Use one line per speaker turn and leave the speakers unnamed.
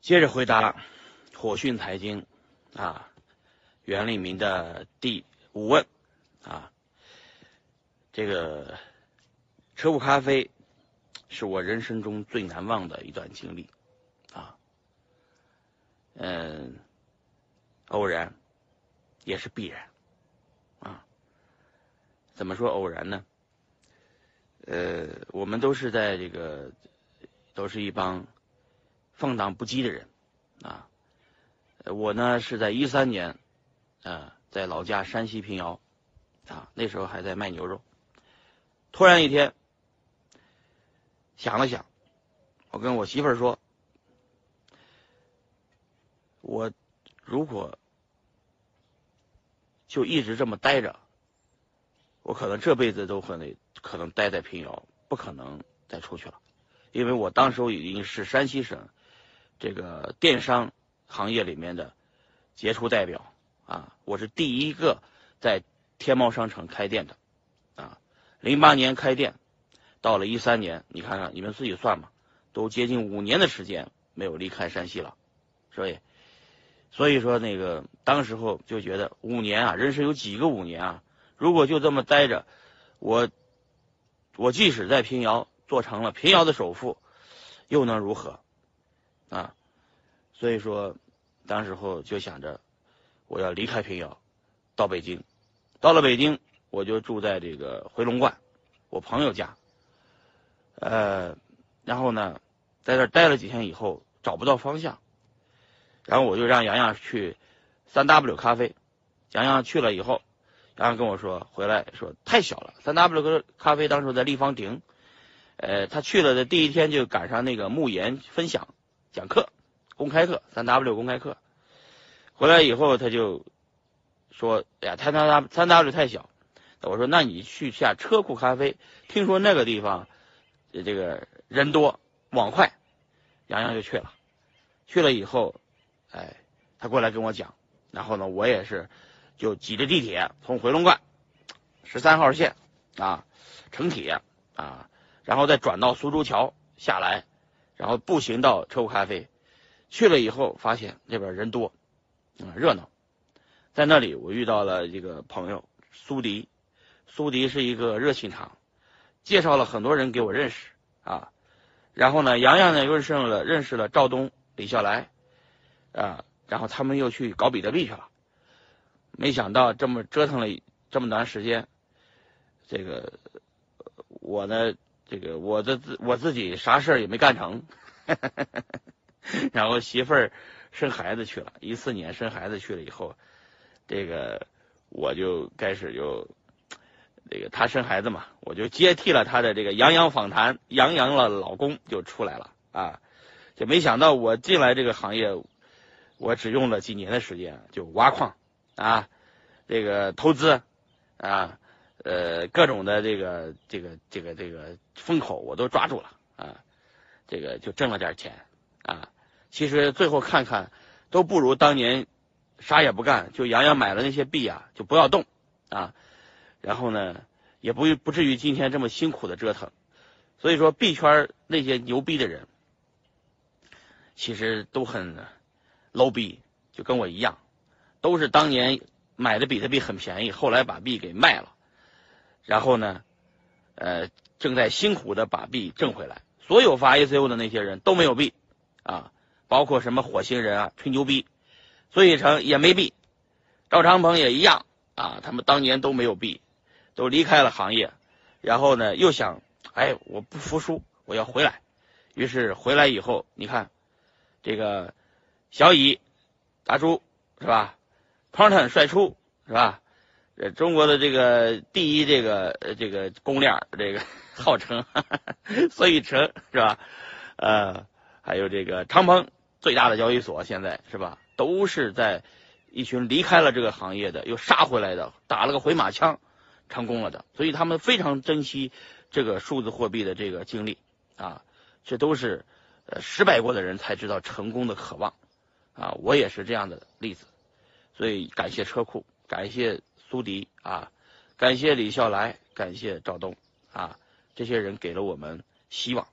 接着回答火讯财经啊袁立明的第五问啊，这个车库咖啡是我人生中最难忘的一段经历啊，嗯，偶然也是必然啊，怎么说偶然呢？呃，我们都是在这个都是一帮。放荡不羁的人，啊，我呢是在一三年，啊，在老家山西平遥，啊，那时候还在卖牛肉。突然一天，想了想，我跟我媳妇儿说，我如果就一直这么待着，我可能这辈子都可能可能待在平遥，不可能再出去了，因为我当时已经是山西省。这个电商行业里面的杰出代表啊，我是第一个在天猫商城开店的啊，零八年开店，到了一三年，你看看你们自己算吧，都接近五年的时间没有离开山西了，所以所以说那个当时候就觉得五年啊，人生有几个五年啊？如果就这么待着，我我即使在平遥做成了平遥的首富，又能如何？啊，所以说，当时候就想着我要离开平遥，到北京。到了北京，我就住在这个回龙观，我朋友家。呃，然后呢，在这待了几天以后，找不到方向，然后我就让洋洋去三 W 咖啡。洋洋去了以后，洋洋跟我说，回来说太小了。三 W 咖啡当时在立方亭，呃，他去了的第一天就赶上那个慕言分享。讲课，公开课，三 W 公开课，回来以后他就说：“哎呀，他他他三 W 太小。”我说：“那你去下车库咖啡，听说那个地方这个人多网快。”杨洋就去了，去了以后，哎，他过来跟我讲，然后呢，我也是就挤着地铁从回龙观十三号线啊，城铁啊，然后再转到苏州桥下来。然后步行到车库咖啡，去了以后发现那边人多，啊热闹，在那里我遇到了这个朋友苏迪，苏迪是一个热心肠，介绍了很多人给我认识啊，然后呢，洋洋呢又认识了认识了赵东、李笑来，啊，然后他们又去搞比特币去了，没想到这么折腾了这么长时间，这个我呢。这个我的自我自己啥事儿也没干成，然后媳妇儿生孩子去了，一四年生孩子去了以后，这个我就开始就这个她生孩子嘛，我就接替了她的这个杨洋访谈，杨洋了老公就出来了啊，就没想到我进来这个行业，我只用了几年的时间就挖矿啊，这个投资啊。呃，各种的这个这个这个这个风口我都抓住了啊，这个就挣了点钱啊。其实最后看看，都不如当年啥也不干，就洋洋买了那些币啊，就不要动啊。然后呢，也不不至于今天这么辛苦的折腾。所以说，币圈那些牛逼的人，其实都很 low 逼，就跟我一样，都是当年买的比特币很便宜，后来把币给卖了。然后呢，呃，正在辛苦的把币挣回来。所有发 A C O 的那些人都没有币啊，包括什么火星人啊，吹牛逼，孙宇成也没币，赵长鹏也一样啊，他们当年都没有币，都离开了行业。然后呢，又想，哎，我不服输，我要回来。于是回来以后，你看，这个小乙、大猪是吧 p o n t o n 帅出是吧？呃，中国的这个第一这个这个公链这个 号称孙宇成是吧？呃，还有这个长鹏最大的交易所现在是吧？都是在一群离开了这个行业的又杀回来的，打了个回马枪，成功了的。所以他们非常珍惜这个数字货币的这个经历啊，这都是呃失败过的人才知道成功的渴望啊。我也是这样的例子，所以感谢车库，感谢。苏迪啊，感谢李笑来，感谢赵东啊，这些人给了我们希望。